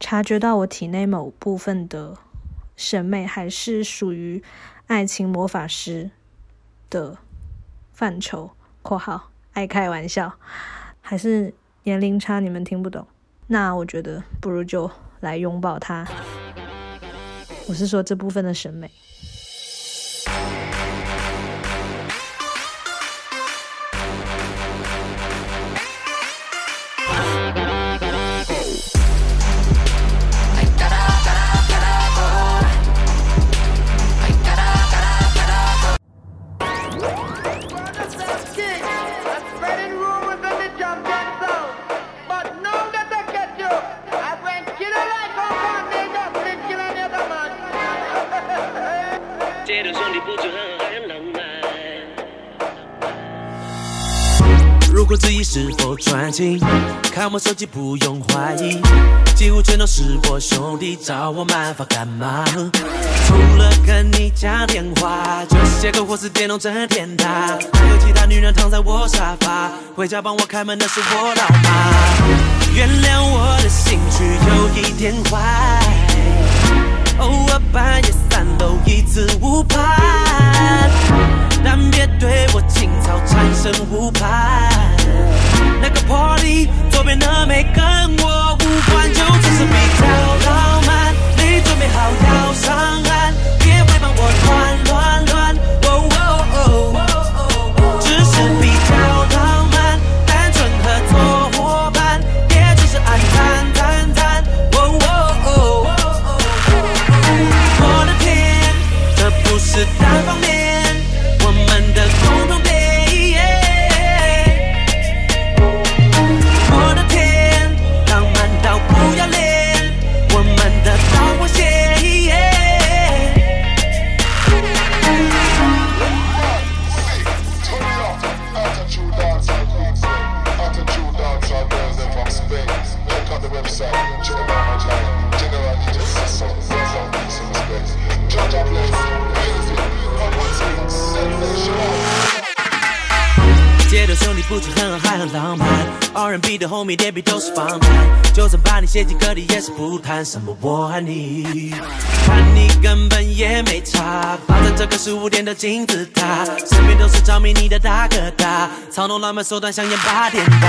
察觉到我体内某部分的审美还是属于爱情魔法师的范畴（括号爱开玩笑），还是年龄差，你们听不懂？那我觉得不如就来拥抱他。我是说这部分的审美。看我手机不用怀疑，几乎全都是我兄弟找我麻烦干嘛？除了跟你讲电话，就是写歌或是电动整天打，还有其他女人躺在我沙发，回家帮我开门的是我老妈。原谅我的兴趣有一点坏，偶尔半夜三楼一次误判，但别对我情操产生误判。那个 party，左边的没跟我无关，就只是比较浪漫。你准备好要上岸，别会帮我乱乱乱。哦哦哦，只是比较浪漫，单纯合作伙伴，也只是爱谈谈谈。哦哦哦，我的天，这不是单方面，R&B 的 homie 脸皮都是防弹，就算把你写进歌里，也是不谈什么我爱你。看你根本也没差，霸占这个十五点的金字塔，身边都是着迷你的大哥大，操弄浪漫手段像演八点档。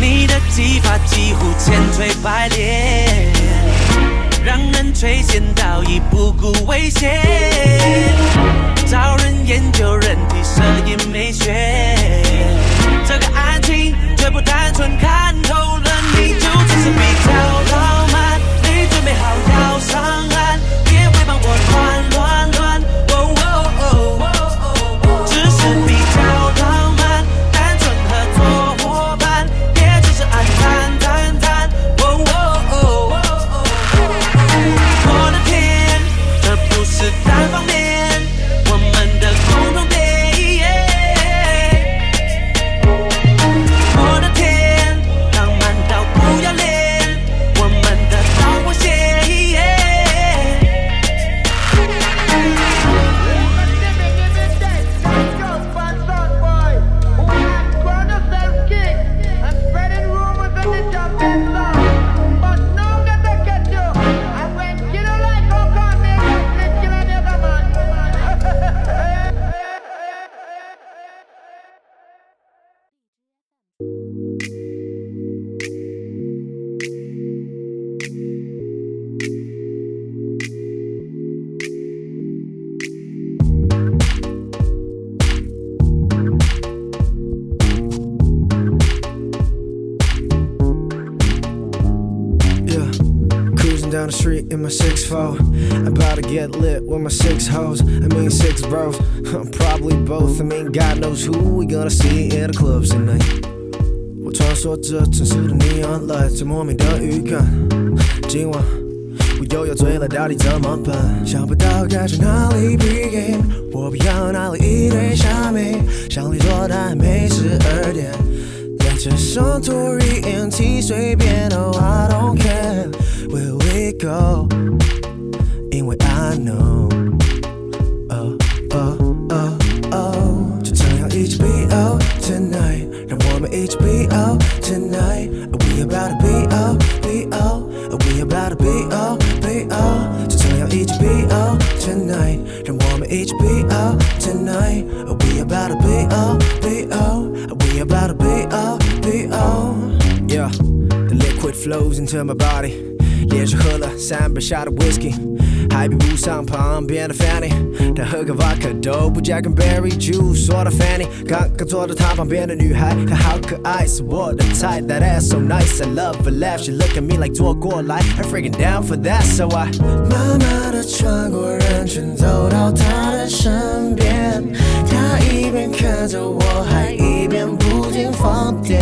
你的技法几乎千锤百炼，让人垂涎到已不顾危险。找人研究人体摄影美 in my six four, about to get lit with my six hoes. I mean six bros, probably both. I mean God knows who we gonna see in the clubs tonight. 我穿梭着城市的 neon light，这莫名的预感。今晚我又要醉了，到底怎么办？想不到该从哪里 begin，我不要哪里一堆虾米，想你做但还没十二点。 连着上 Tory NT 随便，Oh I don't care where we go，因为 I know。 To my body，连续喝了三杯下的 whiskey，还比不上旁边的 Fanny，她喝个 vodka 都不加根 berry juice。说到 Fanny，刚刚坐到她旁边的女孩，她好可爱，是我的菜。That ass so nice，I love her laugh，she look at me like 坐过来，I'm freaking down for that，so I 慢慢的穿过人群走到她的身边，她一边看着我，还一边不停放电。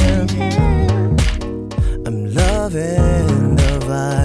end of us.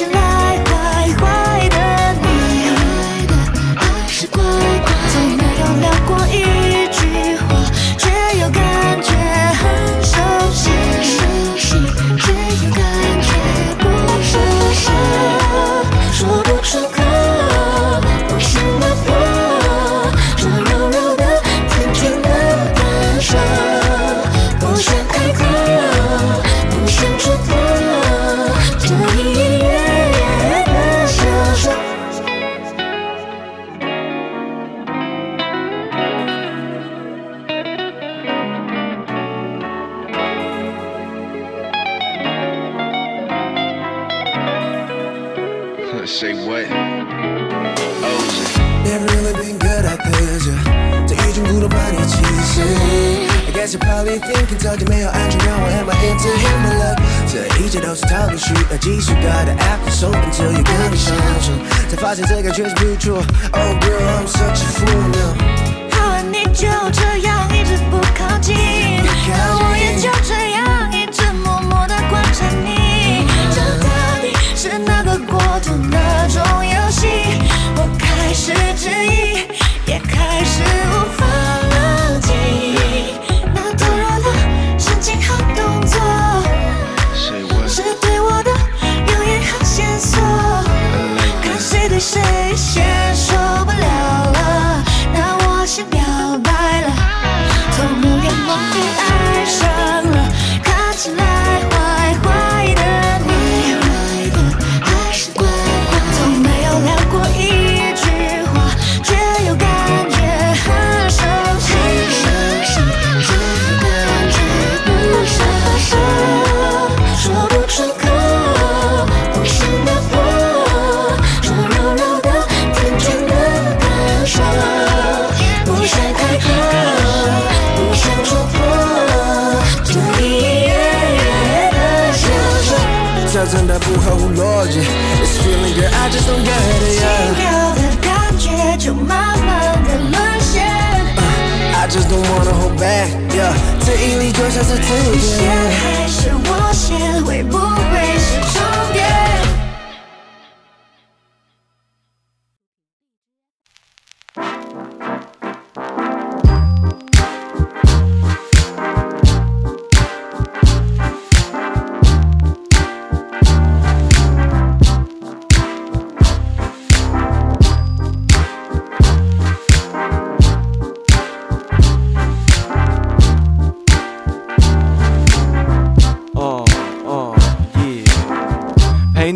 specialize guess you're probably thinking 저지매어 안 중요해 my into him my love? 저 이제도 스타일을 슈다 지수가 다 앞에 so until you get gonna show 저 다파진 제가 just mutual. Oh girl I'm such a fool now. 好爱你就这样一直不靠近，可我也就这样。Don't get it, 心 yeah. 跳的感觉就慢慢的沦陷，I just don't wanna hold back, yeah. 这一粒就像是自你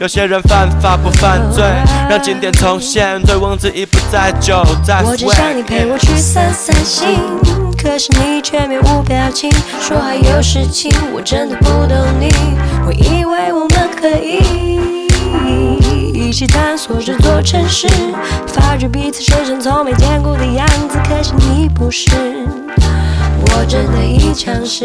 有些人犯法不犯罪，让经典重现，醉翁之意不在酒，在我只想你陪我去散散心，可是你却面无表情，说还有事情，我真的不懂你。我以为我们可以一起探索这座城市，发觉彼此身上从没见过的样子，可是你不是，我真的已尝试。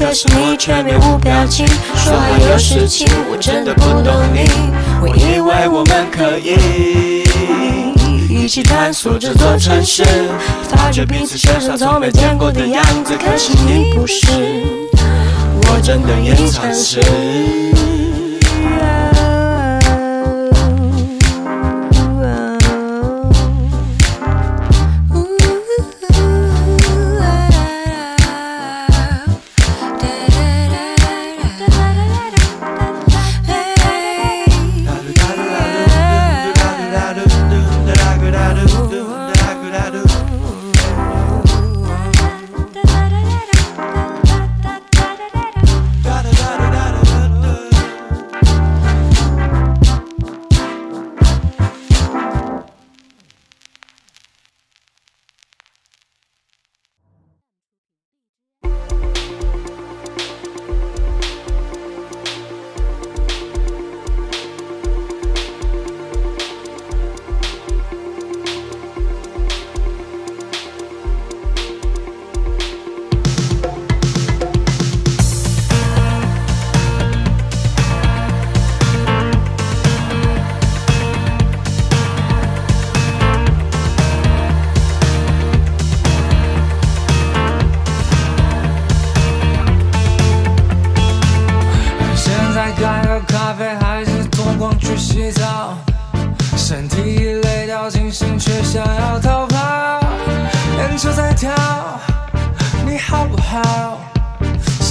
可是你却面无表情，说还有事情，我真的不懂你。我以为我们可以一起探索这座城市，发觉彼此身上从没见过的样子，可是你不是。我真的也尝试。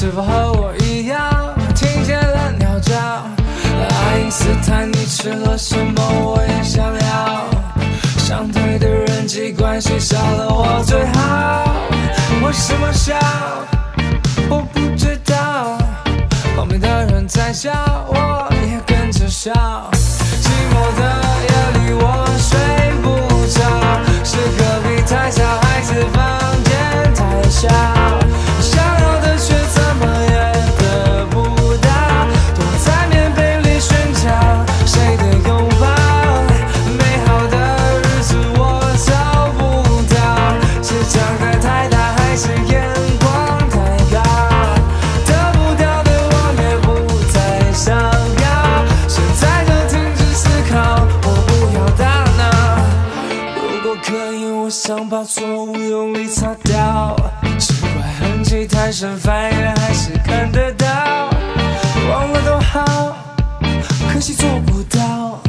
是否和我一样听见了鸟叫？爱因斯坦，你吃了什么？我也想要。相对的人际关系少了我最好。为什么笑？我不知道。旁边的人在笑，我也跟着笑。痕迹太深，翻页还是看得到。忘了多好，可惜做不到。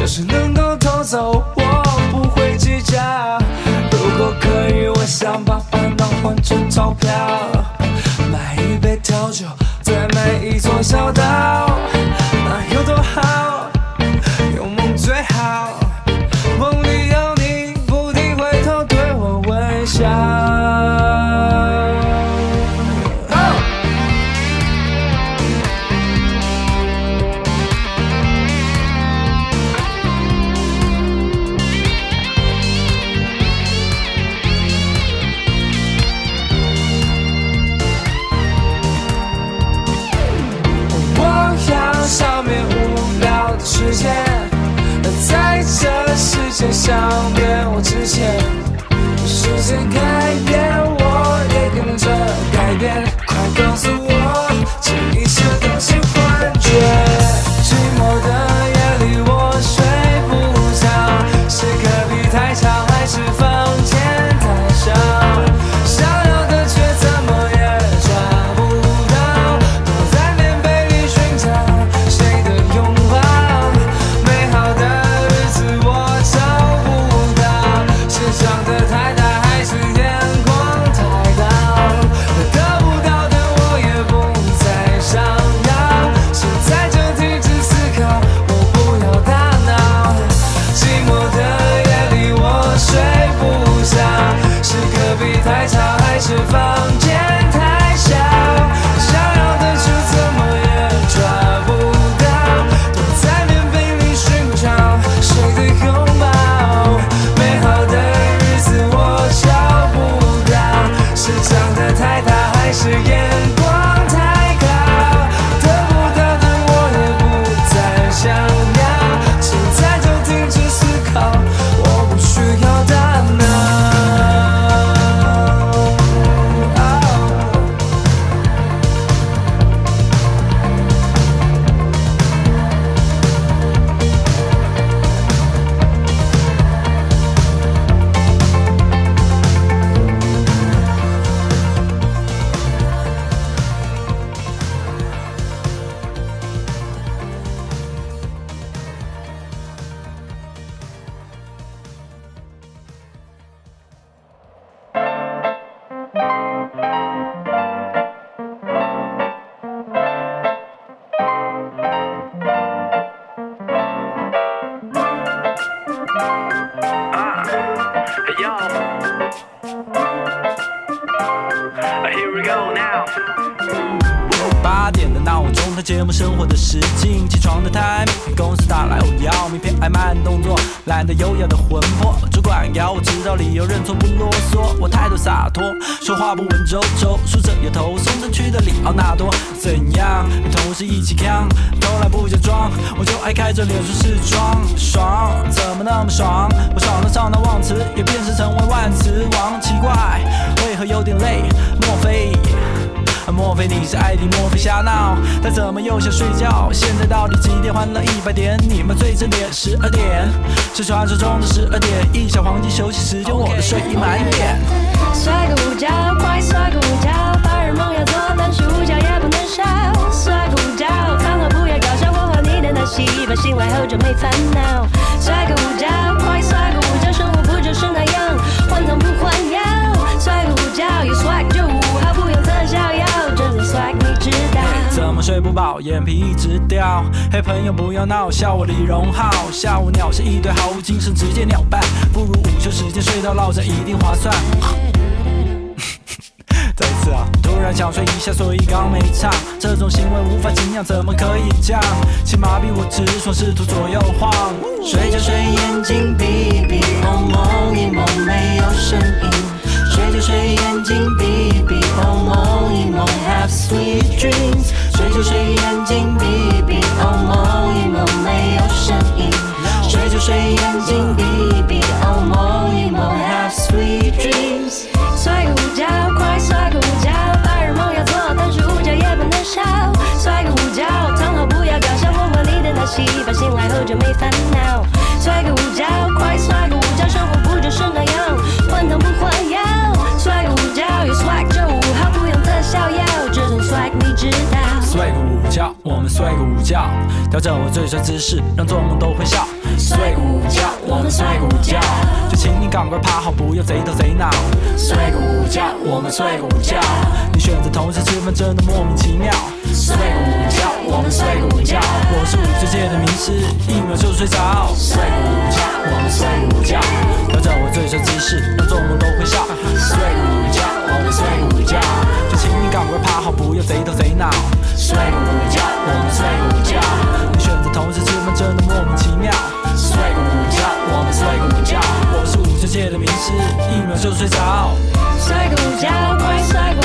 要是能够偷走，我不会计较。如果可以，我想把烦恼换成钞票，买一杯调酒，再买一座小岛，那有多好？的闹钟，它节目生活的时境。起床的 time，公司打来我要名片，爱慢动作，懒得优雅的魂魄。主管要我知道理由，认错不啰嗦。我态度洒脱，说话不文绉绉，梳着油头，松城区的里奥纳多。怎样？跟同事一起扛，偷懒不假装，我就爱开着脸书视窗，爽，怎么那么爽？我爽了上到忘词，也变身成为万磁王，奇怪，为何有点累？莫非？莫非你是艾迪？莫非瞎闹？他怎么又想睡觉？现在到底几点？换了一百点，你们最正点十二点，是传说中的十二点，一小黄金休息时间，我的睡意满点。摔个午觉，快摔个午觉，白日梦要做，但是午觉也不能少。摔个午觉，场合不要搞笑，我和你的那戏，把醒来后就没烦恼。摔个午觉，快摔个午觉，生活不就是那样，换汤不换药。摔个午觉，有 swag 怎么睡不饱，眼皮一直掉？嘿，朋友不要闹，笑我李荣浩。下午鸟是一堆毫无精神，直接鸟办，不如午休时间睡到落枕，一定划算。再一次啊！突然想睡一下，所以刚没唱。这种行为无法敬仰，怎么可以这样？请麻痹我直爽，试图左右晃。睡着睡，眼睛闭闭，梦一梦没有声音。睡就睡，眼睛闭闭，哦，梦一梦，Have sweet dreams。睡就睡，眼睛闭闭，哦，梦一梦没有声音。睡就睡，眼睛闭闭，哦，梦一梦，Have sweet dreams。睡个午觉，快睡个午觉，白日梦要做，但是午觉也不能少。睡个午觉，躺好不要搞笑，我和你的那戏，把醒来后就没烦恼。睡个午调整我最帅姿势，让做梦都会笑。睡个午觉，我们睡个午觉，就请你赶快趴好，不要贼头贼脑。睡个午觉，我们睡个午觉，你选择同时吃饭真的莫名其妙。睡个午觉，我们睡个午觉，我是五岁界的名师，一秒就睡着。睡个午觉，我们睡个午觉，调整我最帅姿势，让做梦都会笑。睡午觉，我们睡个午觉，就请你赶快趴好，不要贼头贼脑。睡个午觉，我们睡个午觉，你选择同时吃饭真的莫名其妙。睡个午觉，我们睡个午觉，我是五岁界的名师，一秒就睡着。睡个午觉，快睡个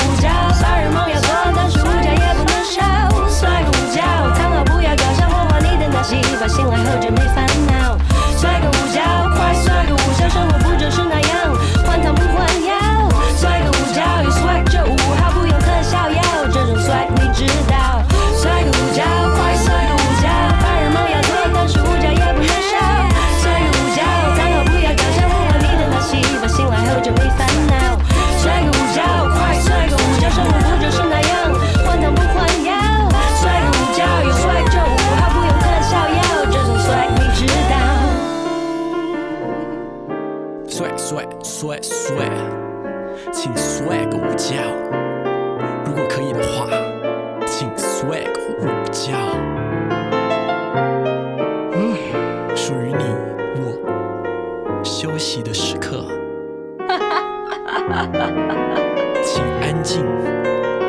请安静，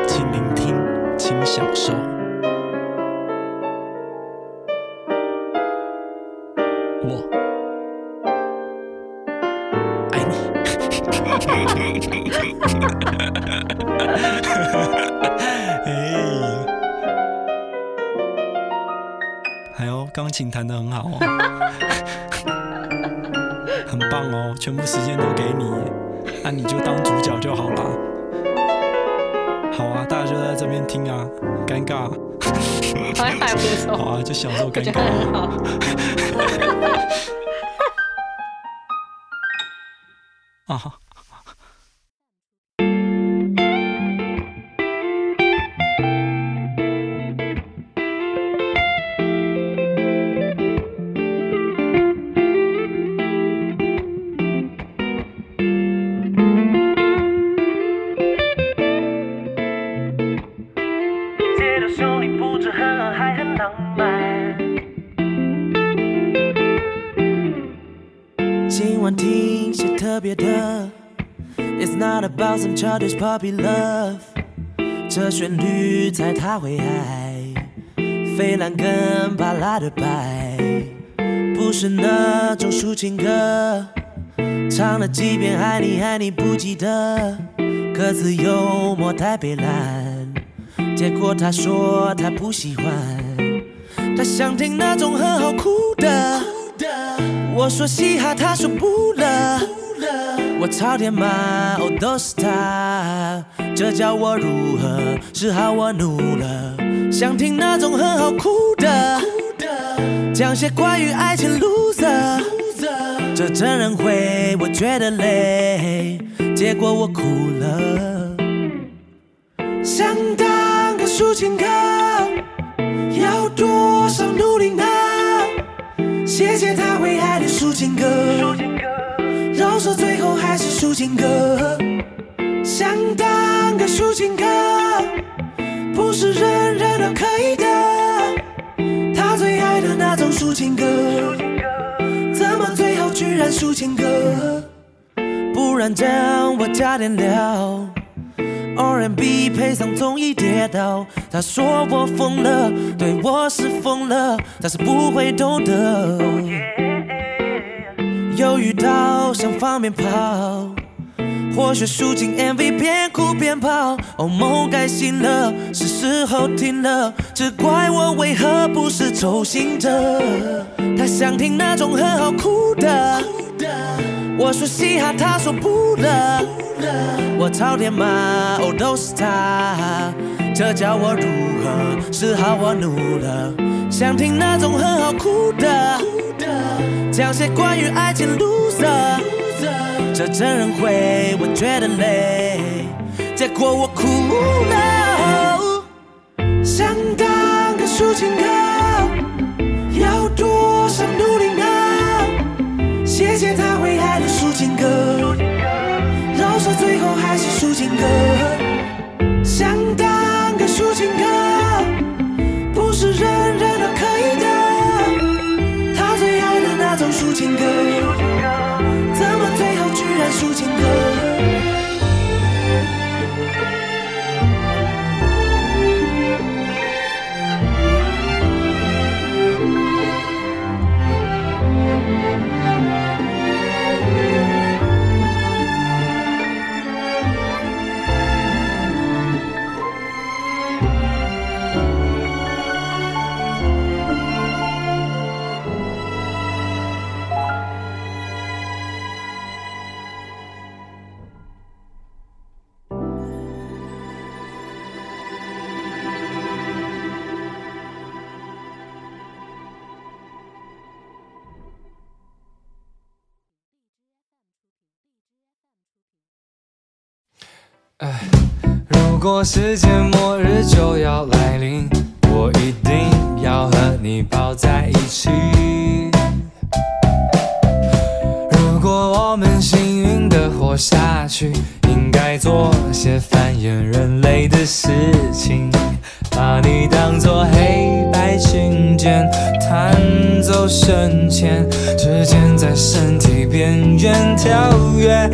请聆听，请享受。我爱你。哎，还有钢琴弹得很好哦，很棒哦，全部时间都给你，那、你就当主角就好了。好啊，大家就在这边听啊，尴尬。还还不错，好啊，就享受尴尬 some childish puppy love。这旋律猜他会爱，费兰跟巴拉的白，不是那种抒情歌，唱了几遍爱你爱你不记得，歌词幽默太悲蓝。结果他说他不喜欢，他想听那种很好哭的。我说嘻哈，他说不。我朝天骂，哦都是他，这叫我如何是好？我怒了，想听那种很好哭的，讲些关于爱情 loser。这真人会，我觉得累，结果我哭了。想当个抒情歌，要多少努力呢？谢谢他会爱的抒情歌，饶舌最后还是抒情歌。想当个抒情歌，不是人人都可以的。他最爱的那种抒情歌，怎么最后居然抒情歌？不然这样我加点料。R&B 配上综艺跌倒，他说我疯了，对我是疯了，他是不会懂得。又遇到想放鞭炮，或许抒情 MV 边哭边跑，哦梦该醒了，是时候停了，只怪我为何不是周星哲。他想听那种很好哭的，我说嘻哈，他说不了。我朝天骂，哦都是他，这叫我如何是好？我怒了，想听那种很好哭的，讲些关于爱情 loser，这真人会我觉得累，结果我哭了。想当个抒情歌，要多少努力呢？谢谢他会爱的抒情歌，饶舌最后还是抒情歌。想当个抒情歌。抒情歌。情歌如果世界末日就要来临，我一定要和你抱在一起。如果我们幸运地活下去，应该做些繁衍人类的事情，把你当作黑白琴键，弹奏深浅，指尖在身体边缘跳跃。